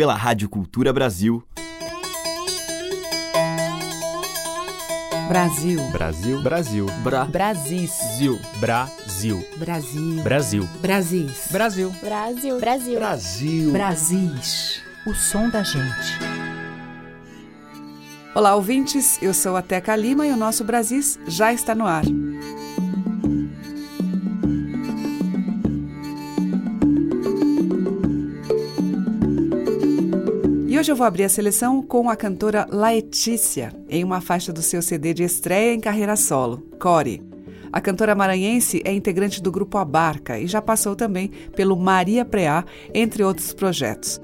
pela Rádio Cultura Brasil. Brasil. Brasil. Brasil. Bra. Brasis. Zil. Brasil. Brasil. Brasil. Brasis. Brasil. Brasil. Brasil. Brasil. Brasis. O som da gente. Olá, ouvintes. Eu sou a Teca Lima e o nosso Brasis já está no ar. Hoje eu vou abrir a seleção com a cantora Laetícia, em uma faixa do seu CD de estreia em carreira solo, Core. A cantora maranhense é integrante do grupo Abarca e já passou também pelo Maria Preá, entre outros projetos.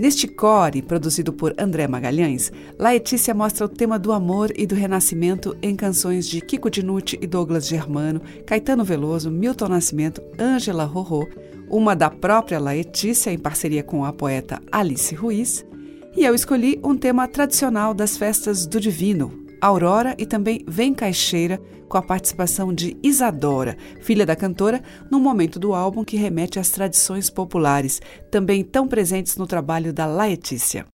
Neste core, produzido por André Magalhães, Laetícia mostra o tema do amor e do renascimento em canções de Kiko Dinucci e Douglas Germano, Caetano Veloso, Milton Nascimento, Ângela Rorô, uma da própria Laetícia em parceria com a poeta Alice Ruiz, e eu escolhi um tema tradicional das festas do Divino, Aurora e também Vem Caixeira, com a participação de Isadora, filha da cantora, num momento do álbum que remete às tradições populares, também tão presentes no trabalho da Laetícia.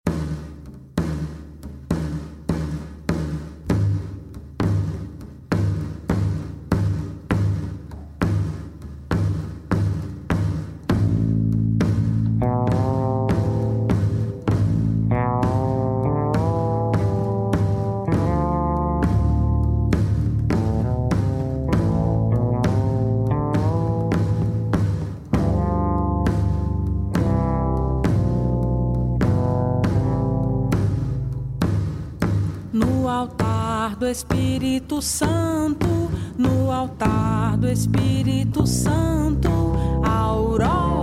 Altar do Espírito Santo, no altar do Espírito Santo, a aurora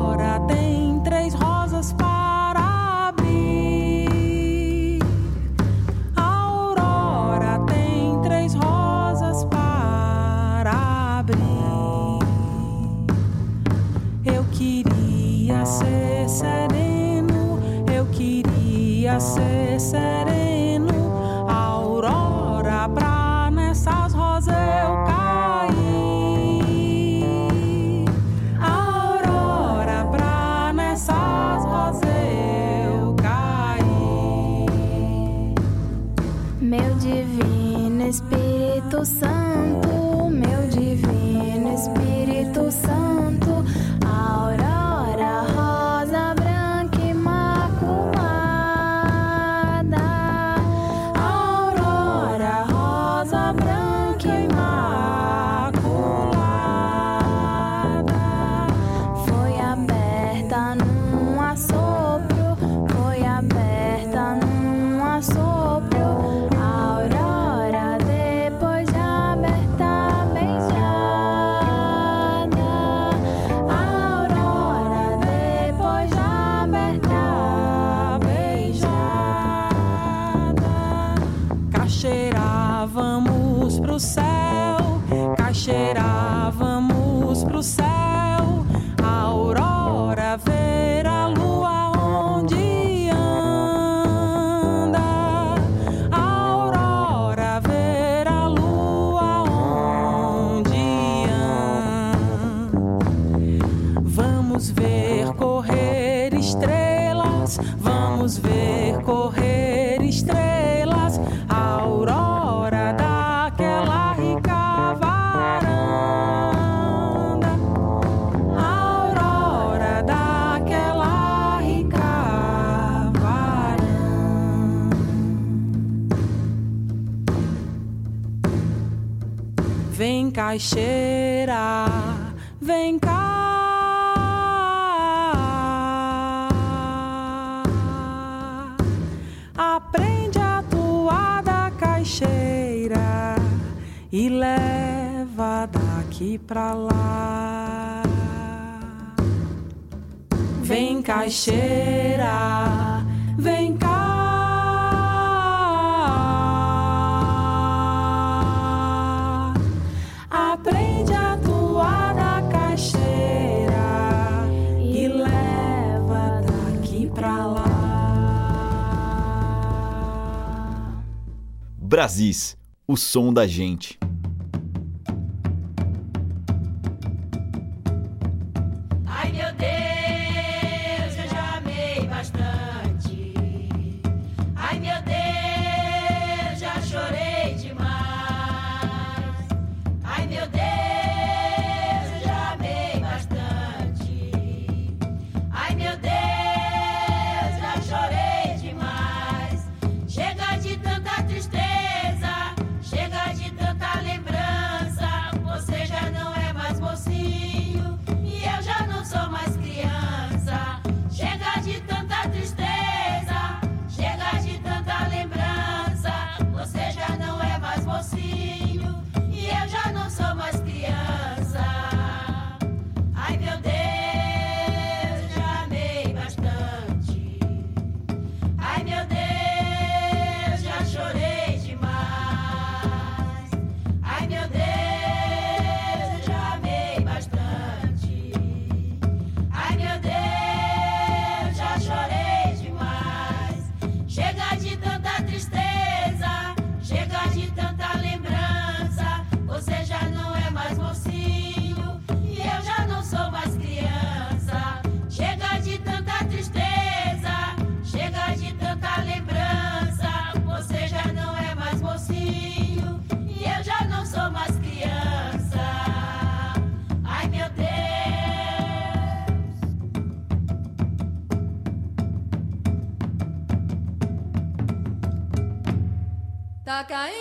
vamos ver daqui pra lá. Vem caixeira, vem cá. Aprende a tua da caixeira e leva daqui pra lá. Brasis, o som da gente. cái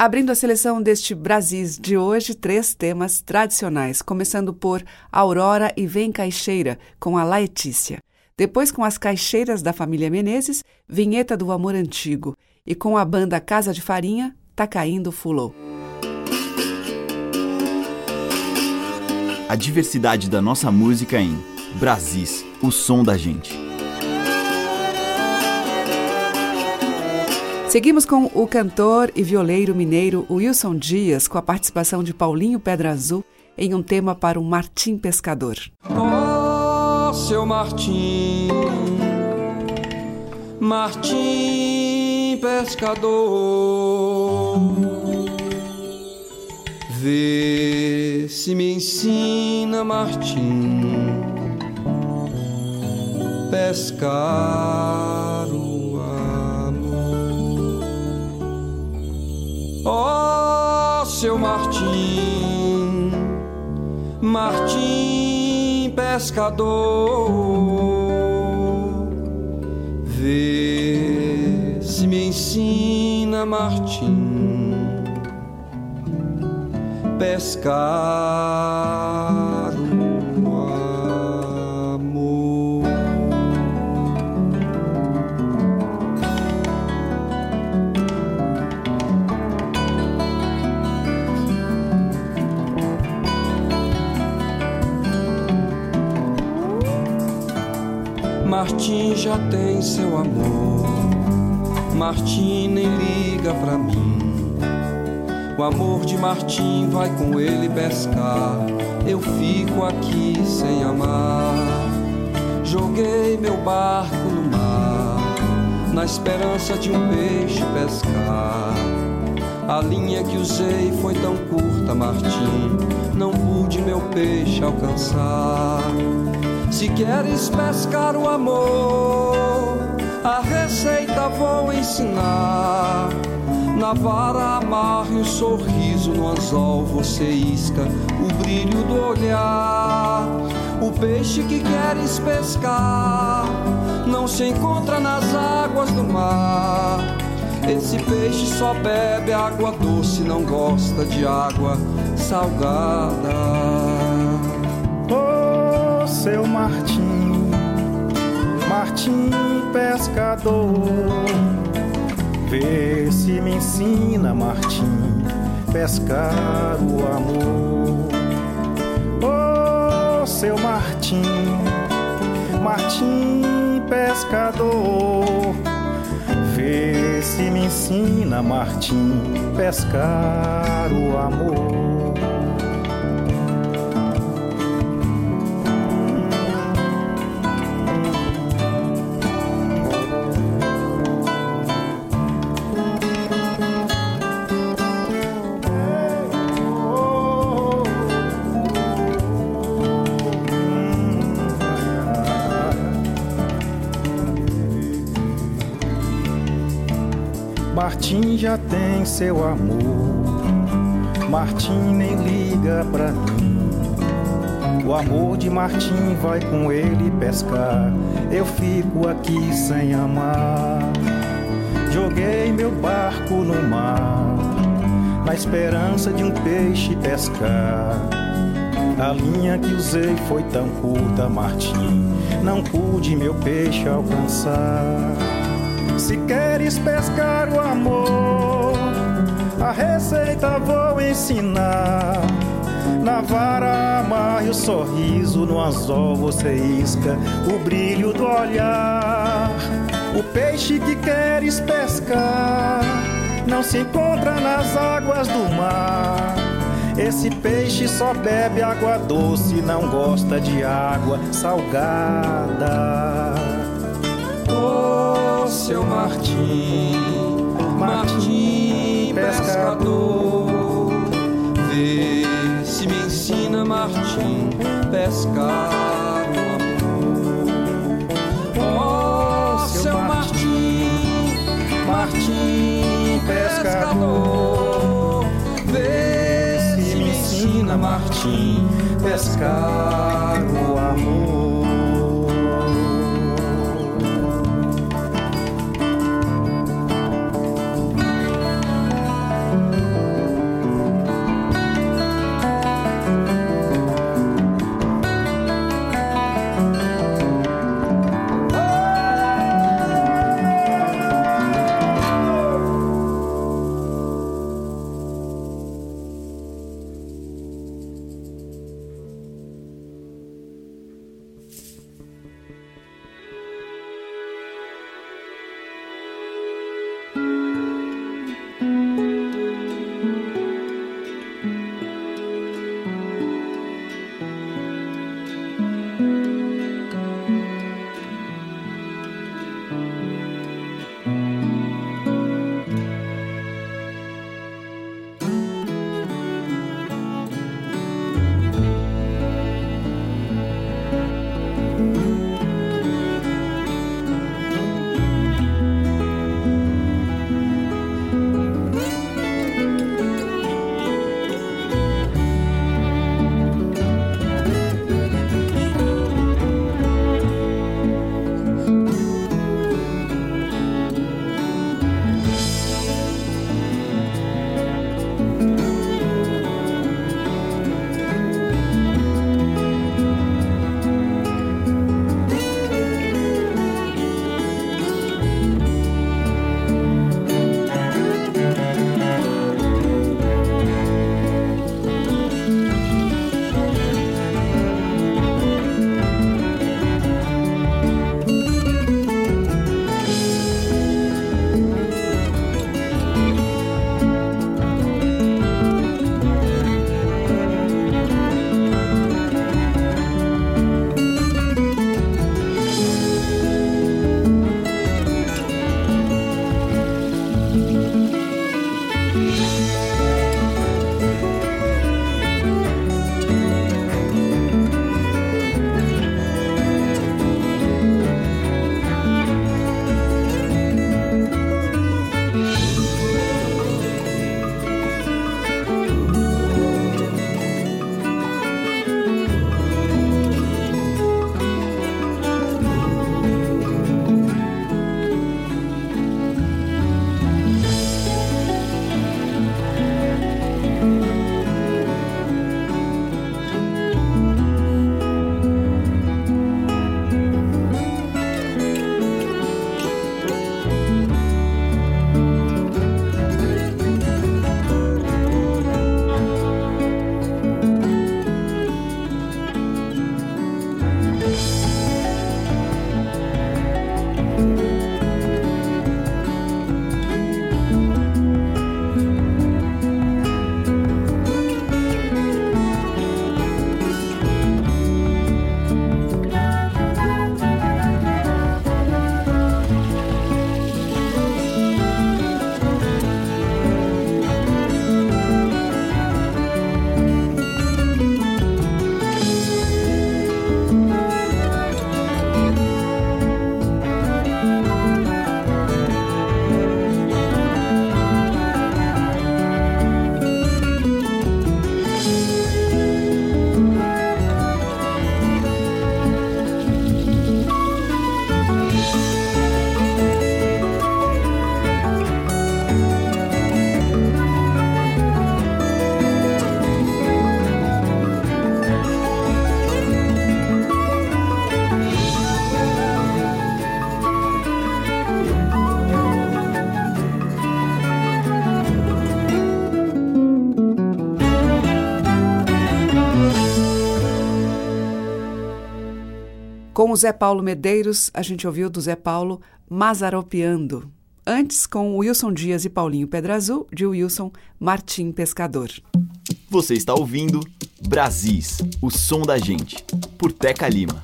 Abrindo a seleção deste Brasis de hoje, três temas tradicionais, começando por Aurora e Vem Caixeira, com a Laetícia. Depois, com as Caixeiras da família Menezes, Vinheta do Amor Antigo. E com a banda Casa de Farinha, Tá Caindo Fulô. A diversidade da nossa música em Brasis, o som da gente. Seguimos com o cantor e violeiro mineiro Wilson Dias, com a participação de Paulinho Pedra Azul em um tema para o Martim Pescador. Oh, seu Martim, Martim Pescador, vê se me ensina, Martim pescar Ó oh, seu Martim, Martim pescador, vê se me ensina, Martim, pescar. Martim já tem seu amor. Martim nem liga pra mim. O amor de Martim vai com ele pescar. Eu fico aqui sem amar. Joguei meu barco no mar, na esperança de um peixe pescar. A linha que usei foi tão curta, Martim, não pude meu peixe alcançar. Se queres pescar o amor, a receita vou ensinar. Na vara amarre o sorriso, no anzol você isca o brilho do olhar. O peixe que queres pescar não se encontra nas águas do mar. Esse peixe só bebe água doce, não gosta de água salgada seu Martim, Martim pescador. Vê se me ensina, Martim, pescar o amor. Oh, seu Martim, Martim pescador. Vê se me ensina, Martim, pescar o amor. Martim já tem seu amor. Martim nem liga pra mim. O amor de Martim vai com ele pescar. Eu fico aqui sem amar. Joguei meu barco no mar, na esperança de um peixe pescar. A linha que usei foi tão curta, Martim, não pude meu peixe alcançar. Se queres pescar o amor, a receita vou ensinar. Na vara amarre o sorriso, no anzol você isca o brilho do olhar. O peixe que queres pescar não se encontra nas águas do mar. Esse peixe só bebe água doce, não gosta de água salgada seu Martim, Martim pescador. Vê se me ensina, Martim, pescar. Oh, seu Martim, Martim pescador. Vê se me ensina, Martim, pescar o amor. Com o Zé Paulo Medeiros, a gente ouviu do Zé Paulo Mazaropeando. Antes, com Wilson Dias e Paulinho Pedra Azul, de Wilson Martim Pescador. Você está ouvindo Brasis, o som da gente, por Teca Lima.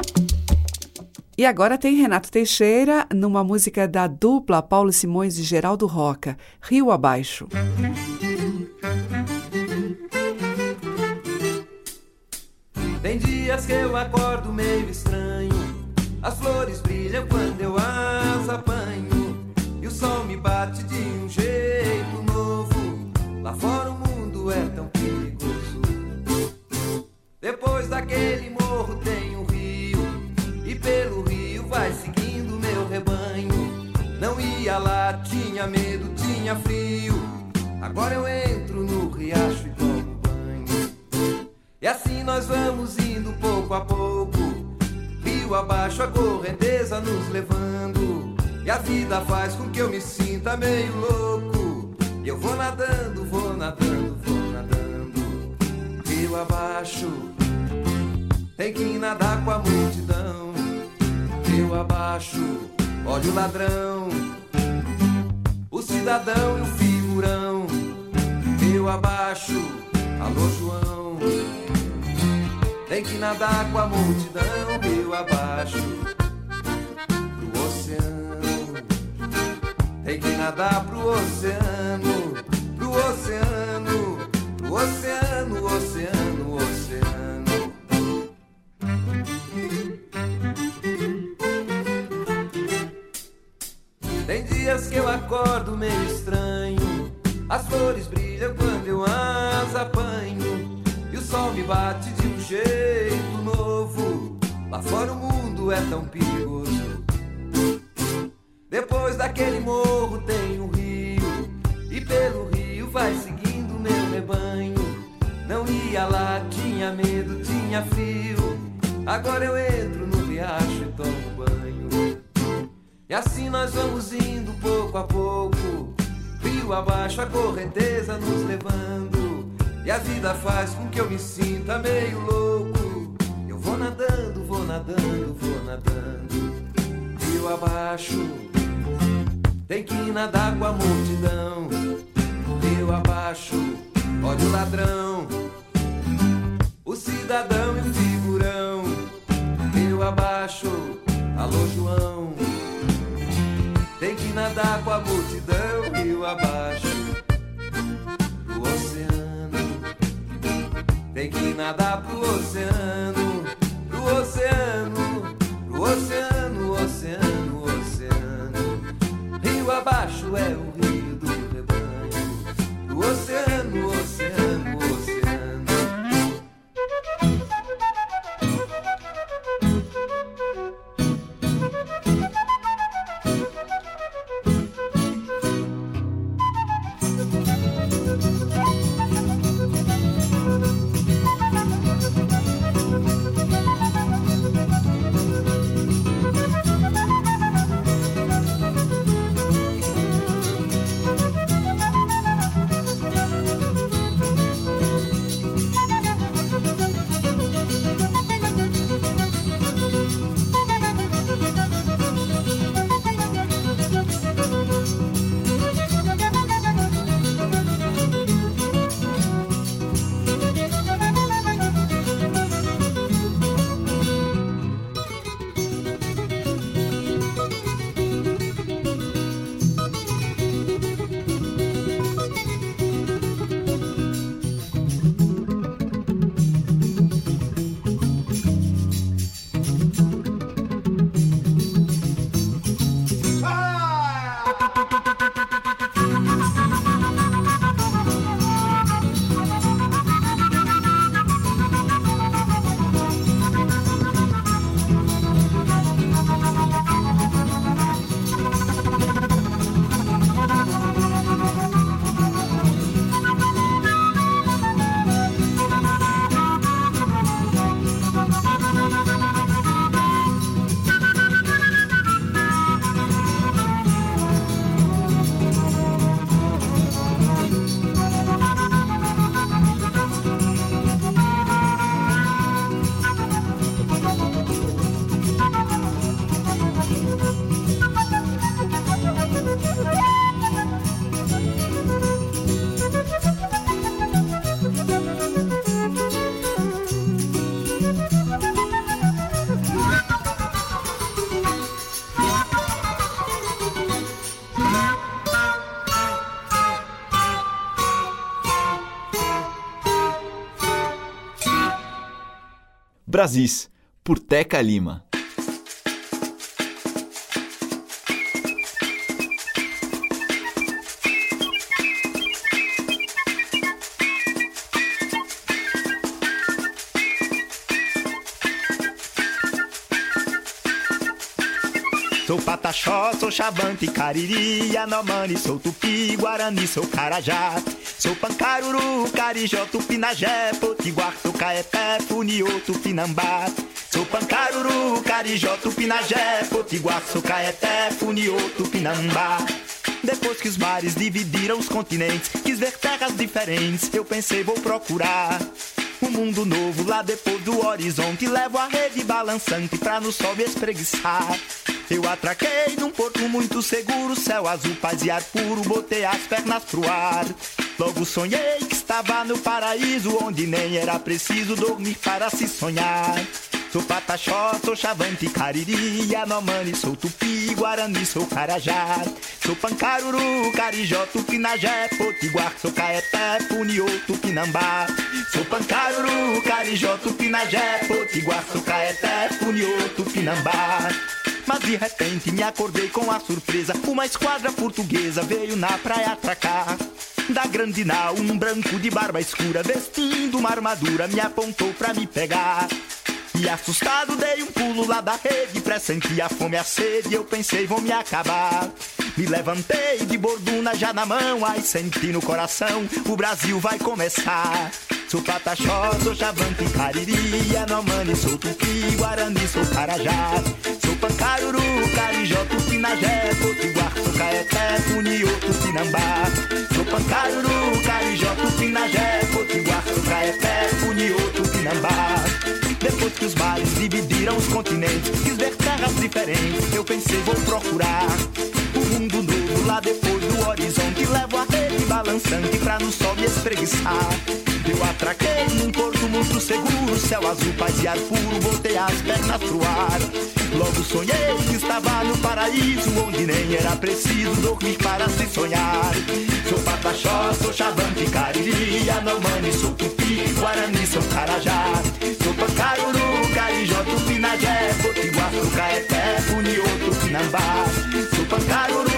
E agora tem Renato Teixeira numa música da dupla Paulo Simões e Geraldo Roca, Rio Abaixo. Tem dias que eu acordo meio estranho. As flores brilham quando eu as apanho. E o sol me bate de um jeito novo. Lá fora o mundo é tão perigoso. Depois daquele morro tem um rio. E pelo rio vai seguindo meu rebanho. Não ia lá, tinha medo, tinha frio. Agora eu entro no riacho e tomo banho. E assim nós vamos indo pouco a pouco. Rio abaixo, a correnteza nos levando. E a vida faz com que eu me sinta meio louco. E eu vou nadando, vou nadando, vou nadando. Rio abaixo, tem que nadar com a multidão. Rio abaixo, olha o ladrão, o cidadão e o figurão. Rio abaixo, alô João. Tem que nadar com a multidão, rio abaixo, pro oceano. Tem que nadar pro oceano, pro oceano, pro oceano, oceano, oceano. Tem dias que eu acordo meio estranho. As flores brilham quando eu as apanho. E o sol me bate jeito novo. Lá fora o mundo é tão perigoso. Depois daquele morro tem um rio. E pelo rio vai seguindo meu rebanho. Não ia lá, tinha medo, tinha frio. Agora eu entro no riacho e tomo banho. E assim nós vamos indo pouco a pouco. Rio abaixo, a correnteza nos levando. E a vida faz com que eu me sinta meio louco. Eu vou nadando, vou nadando, vou nadando. Rio abaixo, tem que nadar com a multidão. Rio abaixo, olha o ladrão, o cidadão e o figurão. Rio abaixo, alô João. Tem que nadar com a multidão, rio abaixo, nadar pro oceano, pro oceano, pro oceano, oceano, oceano. Rio abaixo é o rio do rebanho, pro oceano, oceano, Brasis, por Teca Lima. Sou Pataxó, sou Xavante, Cariri, Anomani, sou Tupi, Guarani, sou Carajá. Sou Pancaruru, Carijó, Tupinagé, Potiguar, Tucaeté, Funiô, Tupinambá. Sou Pancaruru, Carijó, Tupinagé, Potiguar, Tucaeté, Funiô, Tupinambá. Depois que os mares dividiram os continentes, quis ver terras diferentes, eu pensei vou procurar um mundo novo lá depois do horizonte. Levo a rede balançante pra no sol me espreguiçar. Eu atraquei num porto muito seguro, céu azul, paz e ar puro, botei as pernas pro ar. Logo sonhei que estava no paraíso, onde nem era preciso dormir para se sonhar. Sou Pataxó, sou Chavante, Cariri, Yanomami, sou Tupi, Guarani, sou Carajá. Sou Pancaruru, Carijó, Tupinagé, Potiguar, sou Caeté, Puniô, Tupinambá. Sou Pancaruru, Carijó, Tupinagé, Potiguar, sou Caeté, Puniô, Tupinambá. Mas de repente me acordei com a surpresa, uma esquadra portuguesa veio na praia atracar. Da grande nau, um branco de barba escura, vestindo uma armadura, me apontou pra me pegar. E assustado dei um pulo lá da rede, pressenti a fome e a sede, eu pensei vou me acabar. Me levantei de borduna já na mão, ai senti no coração, o Brasil vai começar. Sou Pataxó, sou Chavante, Cariri, Anomani, sou Tupi, Guarani, sou Carajá. Sou Pancaruru, Carijó, Tupinagé, Potiguar, sou Caeté, Funiô, Tupinambá. Sou Pancaruru, Depois que os mares dividiram os continentes, quis ver terras diferentes, eu pensei vou procurar um mundo novo lá depois do horizonte. Levo a rede balançante pra no sol me espreguiçar. Eu atraquei num porto muito seguro, céu azul, paz e ar puro, botei as pernas pro ar. Logo sonhei que estava no paraíso, onde nem era preciso dormir para se sonhar. Sou Pataxó, sou Xavante, Cariri, Anomani, sou Tupi, Guarani, sou Carajá. Sou Pancaruru, Carijó, Tupinagé, Potiguar, Caeté, Funiô, Tupinambá. Sou Pancaruru,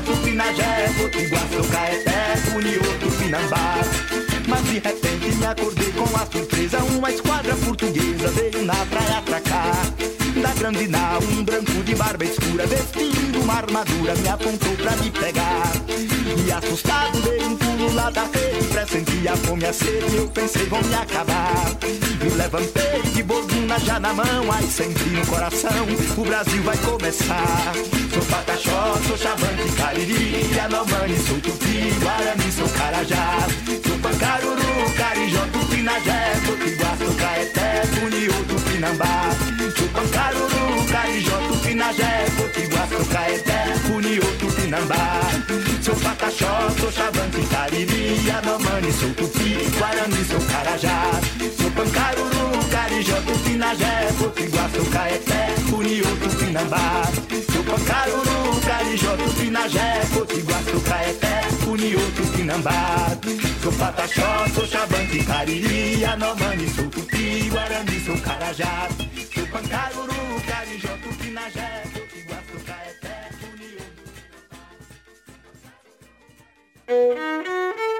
Carijó, Tupinagé, Potiguar, sou Caeté, Funiô, Tupinambá. Mas de repente me acordei com a surpresa Uma esquadra portuguesa veio na praia atracar. Da grande nau, um branco de barba escura Vestindo uma armadura, me apontou pra me pegar. E assustado dei um pulo lá da rede Pressenti a fome a sede, eu pensei vão me acabar Me levantei de borduna já na mão Ai, senti no coração, o Brasil vai começar. Sou Pataxó, sou Chavante, Cariri Anomani, sou Tupi, Guarani, sou Carajá. Sou Pancaruru, Carijó, Tupinagé Potiguar, sou Caeté, Funiô, Tupinambá. Sou Pancaruru, Carijó, Tupinagé Potiguar, sou Caeté, Funiô, Tupinambá. Sou Pataxó, sou Chavante, Cariri Anomani, sou Tupi, Guarani, sou Carajá Pancaruru, Carijó, Tupinagé Potiguar, sou Caeté, Funiô, Tupinambá Pancaruru, Carijó, Tupinagé Potiguar, sou Caeté, Funiô, Tupinambá Sou Pataxó, sou Xavante, Cariri, Anomani, sou Tupi, Guarani, sou Carajá. Sou Pancaruru, Carijó, Tupinagé, Potiguar, sou Caeté, Funiô, Eu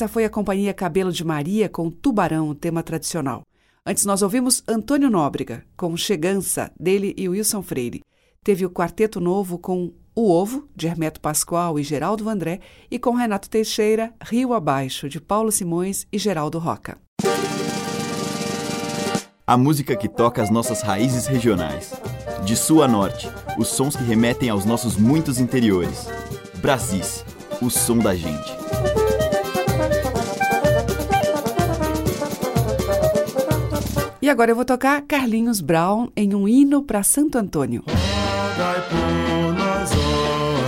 Essa foi a Companhia Cabelo de Maria com Tubarão, o tema tradicional. Antes nós ouvimos Antônio Nóbrega com Chegança, dele e Wilson Freire. Teve o Quarteto Novo com O Ovo, de Hermeto Pascoal e Geraldo Vandré, e com Renato Teixeira, Rio Abaixo, de Paulo Simões e Geraldo Roca. A música que toca as nossas raízes regionais. De sul a norte, os sons que remetem aos nossos muitos interiores. Brasis, o som da gente. E agora eu vou tocar Carlinhos Brown em um hino para Santo Antônio. Rogai por nós, ó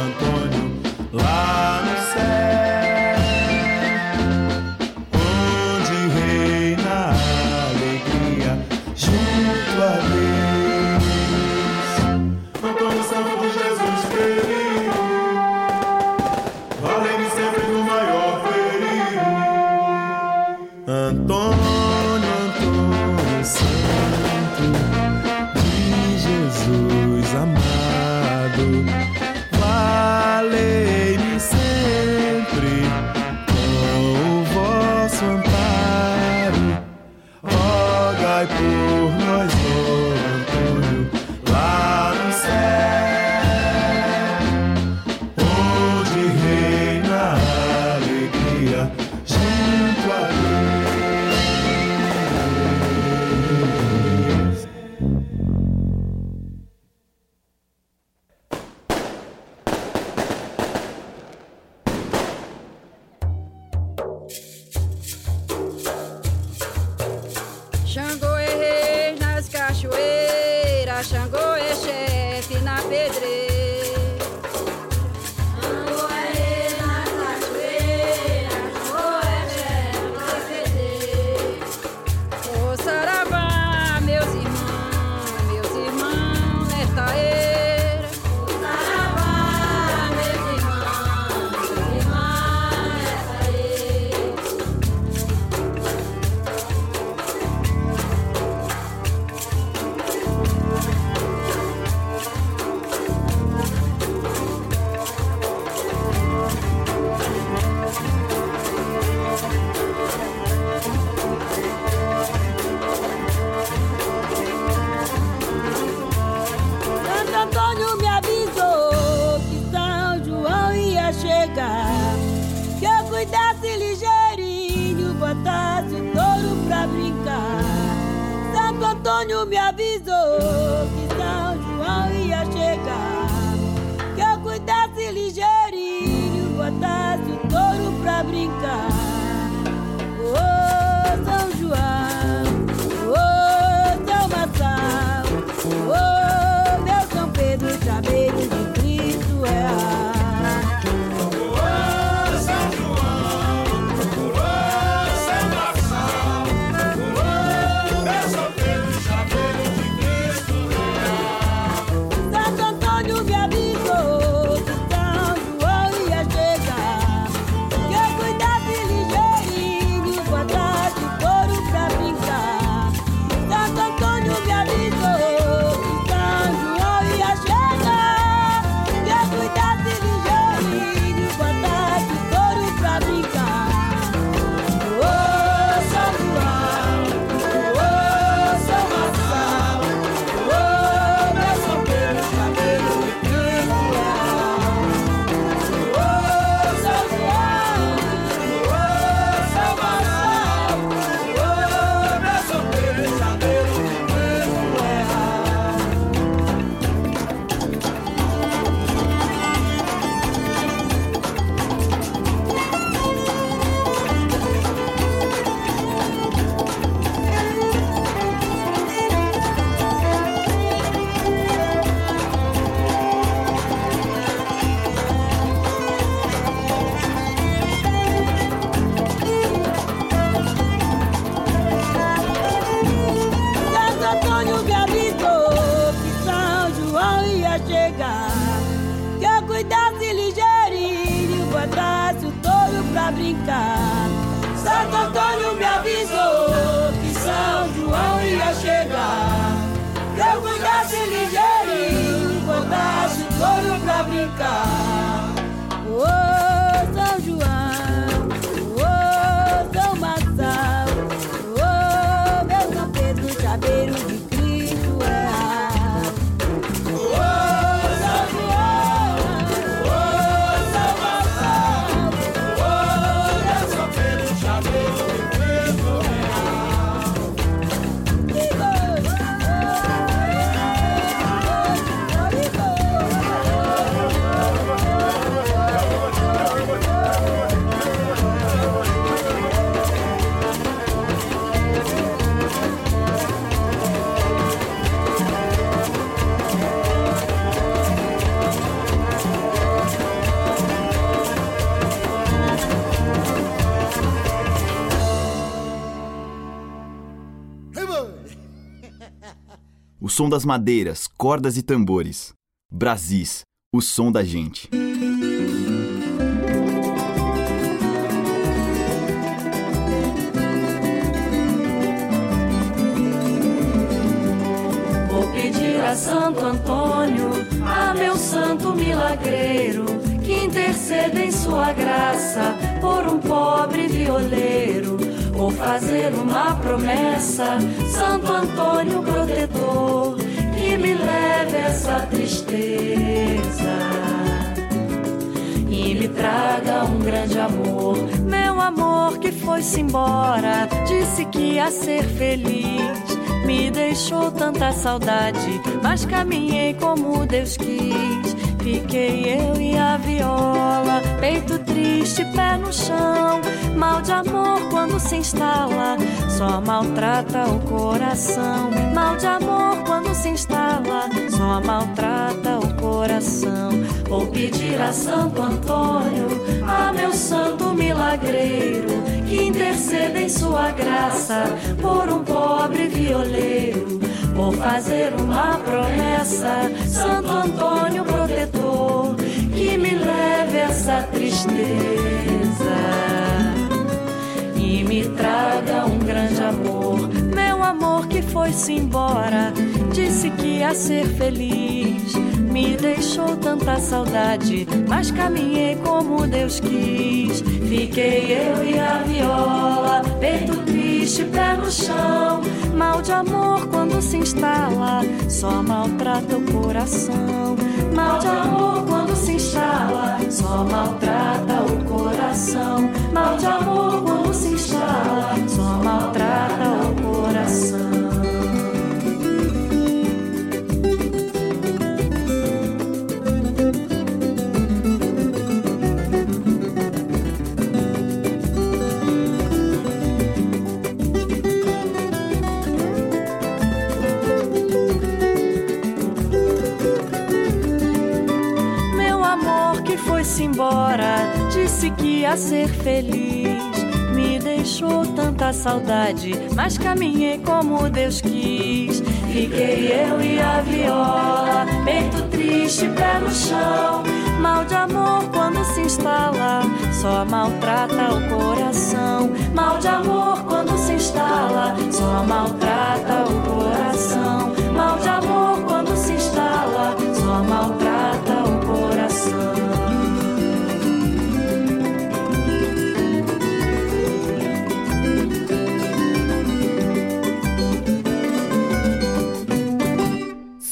Antônio, lá no céu, onde reina a alegria junto a Deus. Antônio Santo de Jesus querido, valei-me sempre no maior perigo. Antônio, Santo de Jesus amado, cuidasse cuidasse ligeirinho, botasse o touro pra brincar. Santo Antônio me avisou que São João ia chegar. Que eu cuidasse ligeirinho, botasse o touro pra brincar. Som das madeiras, cordas e tambores. Brasis, o som da gente. Vou pedir a Santo Antônio, a meu santo milagreiro, que interceda em sua graça por um pobre violeiro. Vou fazer uma promessa, Santo Antônio protetor, que me leve essa tristeza e me traga um grande amor. Meu amor que foi-se embora, disse que ia ser feliz. Me deixou tanta saudade, mas caminhei como Deus quis. Fiquei eu e a viola, peito triste, pé no chão. Mal de amor quando se instala, só maltrata o coração. Mal de amor quando se instala, só maltrata o coração. Vou pedir a Santo Antônio, a meu santo milagreiro, que interceda em sua graça por um pobre violeiro. Vou fazer uma promessa, Santo Antônio protetor, que me leve essa tristeza e me traga um grande amor. Meu amor que foi-se embora, disse que ia ser feliz. Me deixou tanta saudade, mas caminhei como Deus quis. Fiquei eu e a viola, peito triste, pé no chão. Mal de amor quando se instala, só maltrata o coração. Mal de amor quando se instala, só maltrata o coração. Mal de amor quando se instala, só maltrata o coração. Embora, disse que ia ser feliz. Me deixou tanta saudade, mas caminhei como Deus quis. Fiquei eu e a viola, peito triste, pé no chão. Mal de amor quando se instala, só maltrata o coração. Mal de amor quando se instala, só maltrata o coração. Mal de amor quando se instala, só maltrata o coração.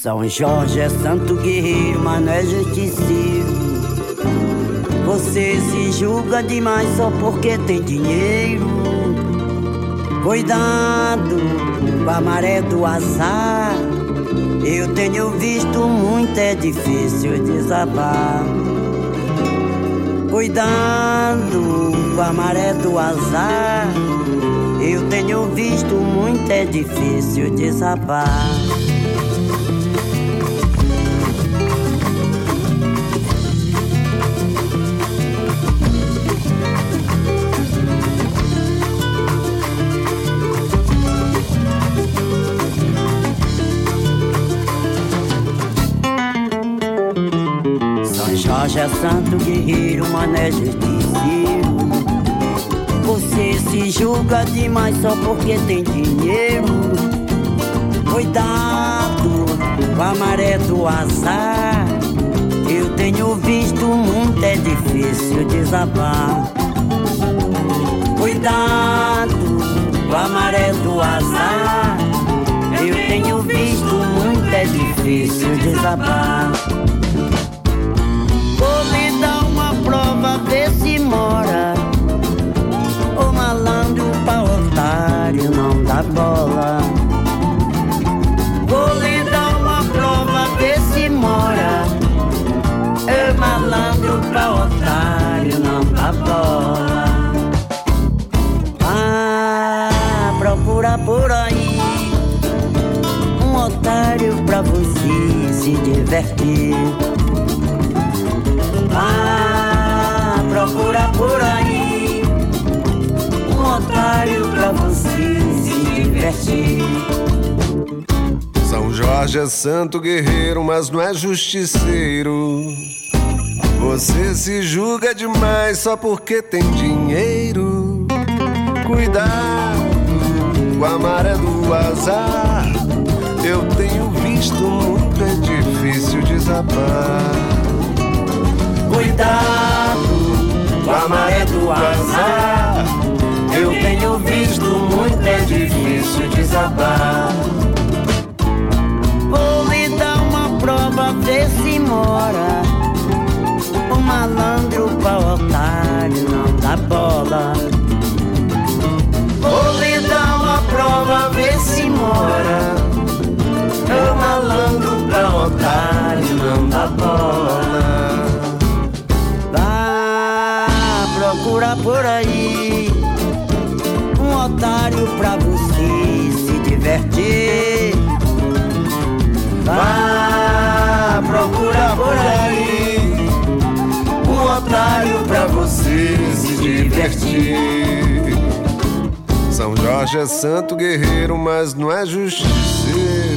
São Jorge é santo guerreiro, mas não é justiceiro. Você se julga demais só porque tem dinheiro. Cuidado com a maré do azar. Eu tenho visto muito, é difícil desabar. Cuidado com a maré do azar. Eu tenho visto muito, é difícil desabar. É santo guerreiro, mané justiceiro. Você se julga demais só porque tem dinheiro. Cuidado com a maré do azar. Eu tenho visto muito, é difícil desabar. Cuidado com a maré do azar. Eu tenho visto muito, é difícil desabar. Divertir. Ah, procura por aí um otário pra você se divertir. São Jorge é santo guerreiro, mas não é justiceiro. Você se julga demais só porque tem dinheiro. Cuidado com a maré do azar. Eu tenho visto muito, difícil desabar. Cuidado com a maré do azar. Eu tenho visto muito, é difícil desabar. Vou lhe dar uma prova, ver se mora. O malandro pra otário não dá bola. Vou lhe dar uma prova, ver se mora. O malandro otário não dá bola. Vá procurar por aí um otário pra você se divertir. Vá procurar por aí um otário pra você se divertir. São Jorge é santo guerreiro, mas não é justiceiro.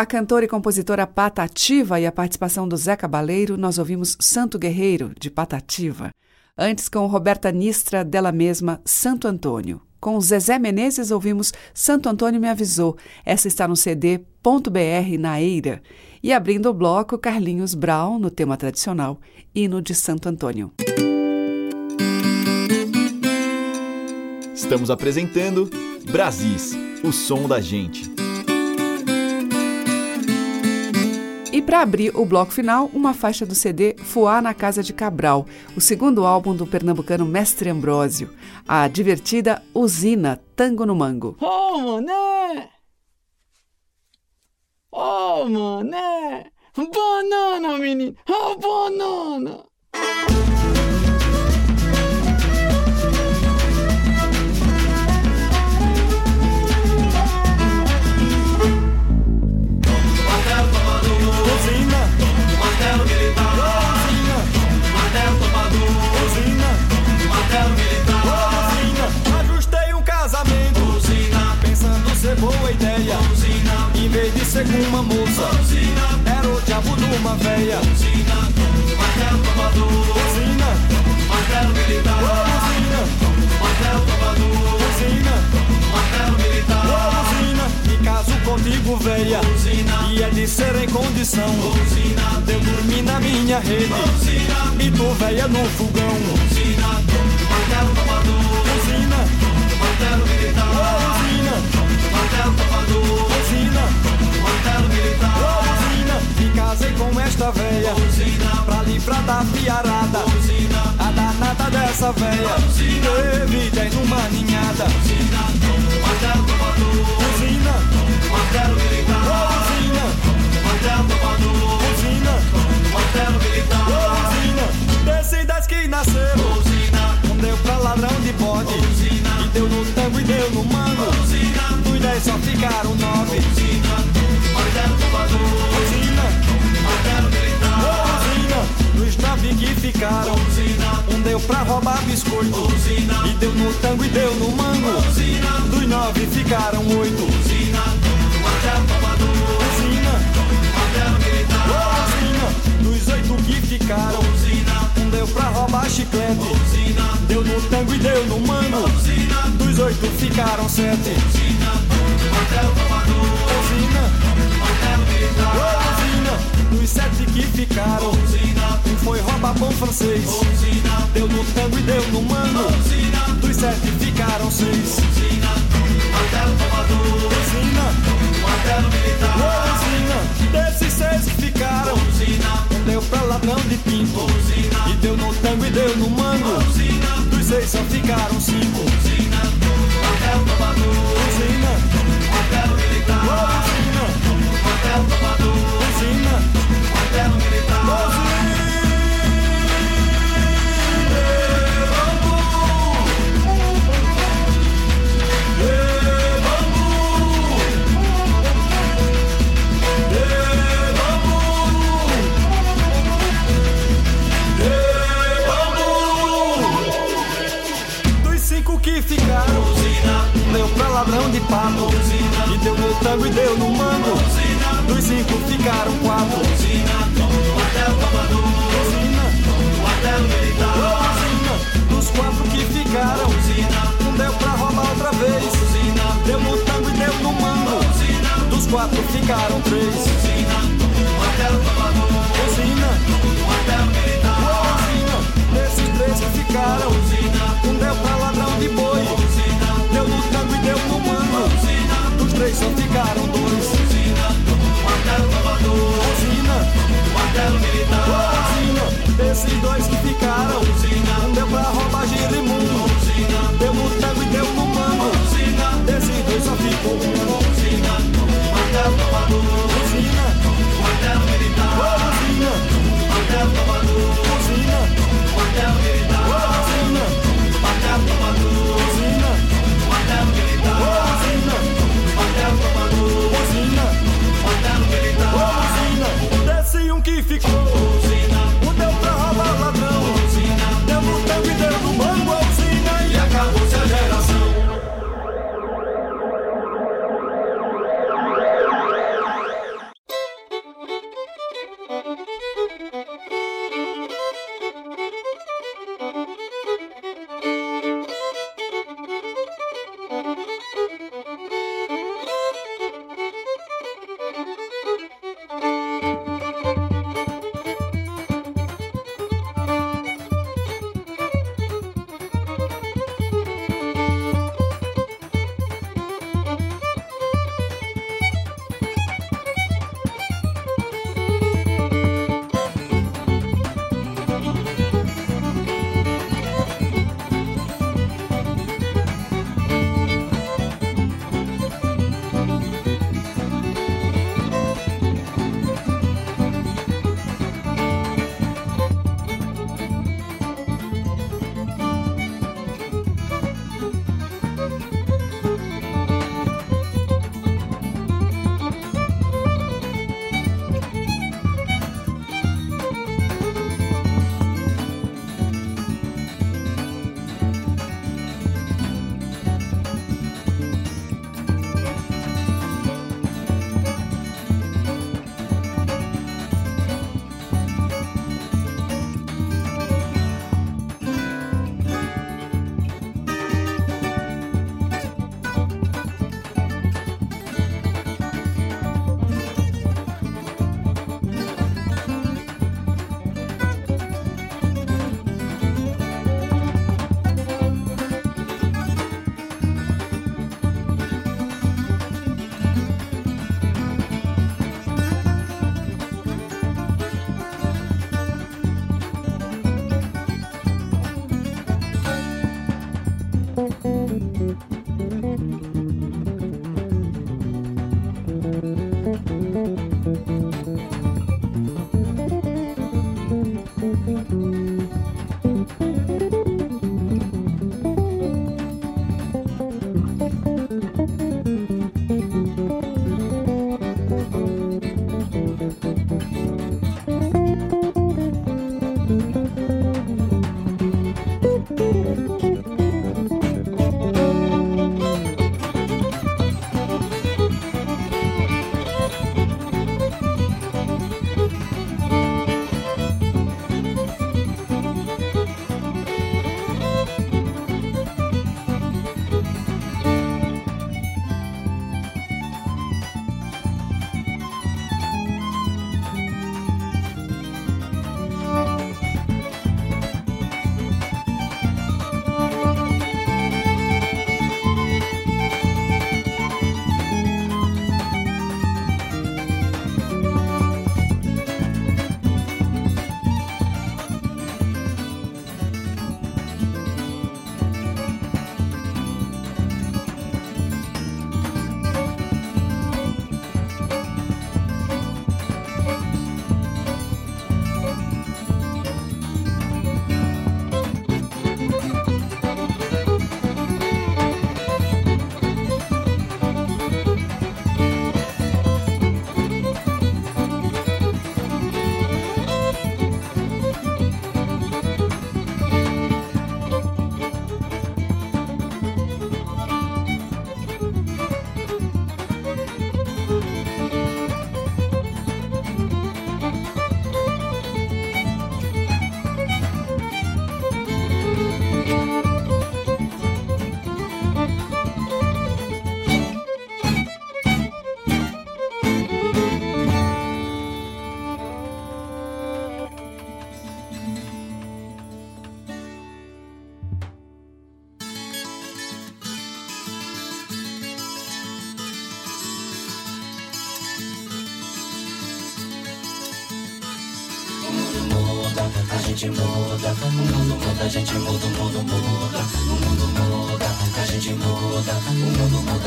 A cantora e compositora Patativa e a participação do Zé Cabaleiro, nós ouvimos Santo Guerreiro, de Patativa. Antes, com Roberta Nistra, dela mesma, Santo Antônio. Com Zezé Menezes, ouvimos Santo Antônio Me Avisou. Essa está no CD .br na Eira. E abrindo o bloco, Carlinhos Brown, no tema tradicional, hino de Santo Antônio. Estamos apresentando Brasis, o som da gente. E para abrir o bloco final, uma faixa do CD Fuá na Casa de Cabral, o segundo álbum do pernambucano Mestre Ambrósio, a divertida Usina Tango no Mango. Oh, mané! Oh, mané! Banana, menino! Oh, banana! Ser com uma moça. Era o diabo de uma véia. Martelo tomador. Usina, martelo militar. Usina, martelo tomador. Usina, martelo militar. Usina, me caso contigo, véia. E é de ser em condição de eu dormir na minha rede. E tu, véia, no fogão. Martelo tomador. Usina, martelo militar. Usina, martelo tomador. Usina, militar. Usina, me casei com esta véia. Pra livrar da fiarada. A danada dessa véia. Teve dez numa ninhada. Martelo tomador. Usina, martelo militar. Usina, martelo tomador. Usina, martelo militar. Usina, desce das que nasceu. Usina, um deu pra ladrão de bode. Usina, e deu no tango e deu no mango. Usina, dos dez só ficaram nove. Usina, nove que ficaram. Usina, um deu pra roubar biscoito. E deu no tango e deu no mango. Usina, dos nove ficaram oito. Dos oito que ficaram. Um deu pra roubar chiclete. Usina, deu no tango e deu no mango. Usina, dos oito ficaram sete. Ficaram. Um foi roubar pão francês. Deu no tango e deu no mano. Dos sete ficaram seis. Martelo tomador. Usina. Martelo militar. Usina. Desses seis que ficaram. Um deu pra ladrão de pinto. E deu no tango e deu no mango. Dos seis só ficaram cinco. Martelo tomador. Ladrão de pato. E deu no tango e deu no mango. Dos cinco ficaram quatro. Dos quatro que ficaram, um deu pra roubar outra vez. Deu no tango e deu no mango. Dos quatro ficaram três. Desses três que ficaram, um deu pra ladrão de boi. Deu no tango três só ficaram dois. Martelo tomador. Usina. Martelo militar. Usina. Desses dois que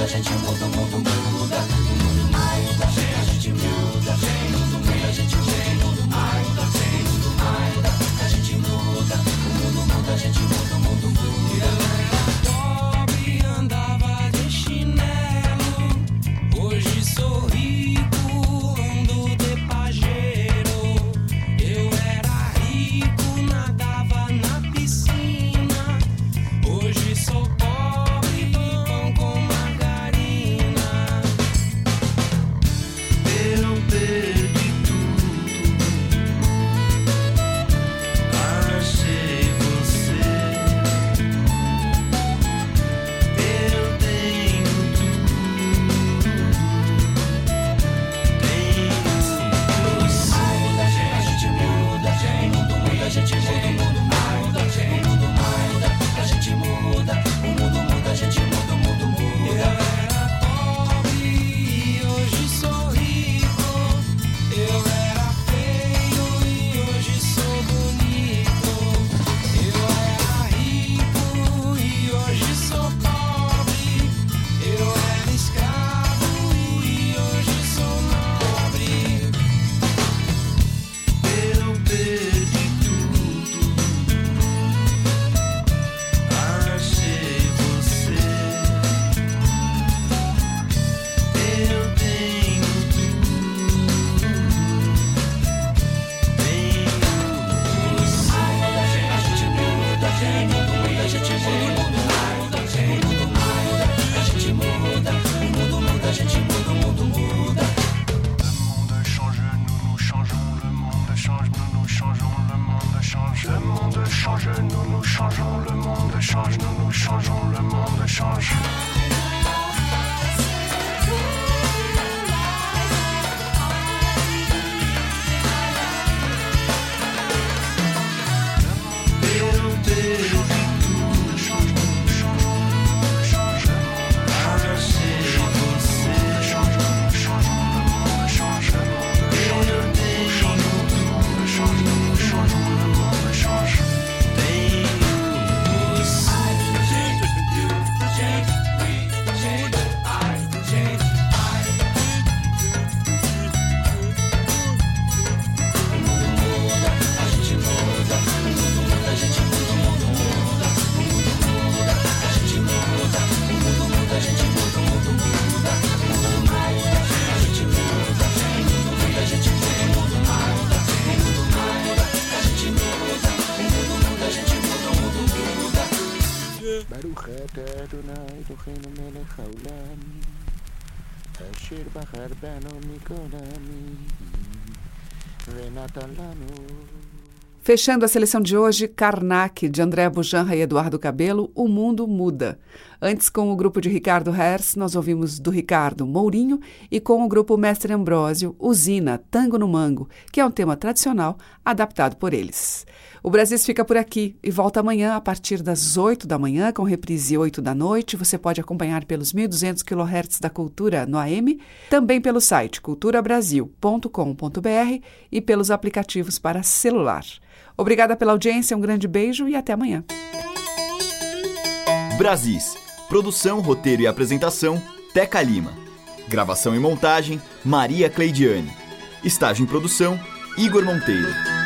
Doesn't you Fechando a seleção de hoje, Karnak, de André Bujanra e Eduardo Cabelo, O Mundo Muda. Antes, com o grupo de Ricardo Hers, nós ouvimos do Ricardo Mourinho e com o grupo Mestre Ambrósio, Usina, Tango no Mango, que é um tema tradicional adaptado por eles. O Brasil fica por aqui e volta amanhã a partir das 8 da manhã, com reprise 8 da noite. Você pode acompanhar pelos 1.200 kHz da Cultura no AM, também pelo site culturabrasil.com.br e pelos aplicativos para celular. Obrigada pela audiência, um grande beijo e até amanhã. Brasis. Produção, roteiro e apresentação, Teca Lima. Gravação e montagem, Maria Cleidiane. Estágio em produção, Igor Monteiro.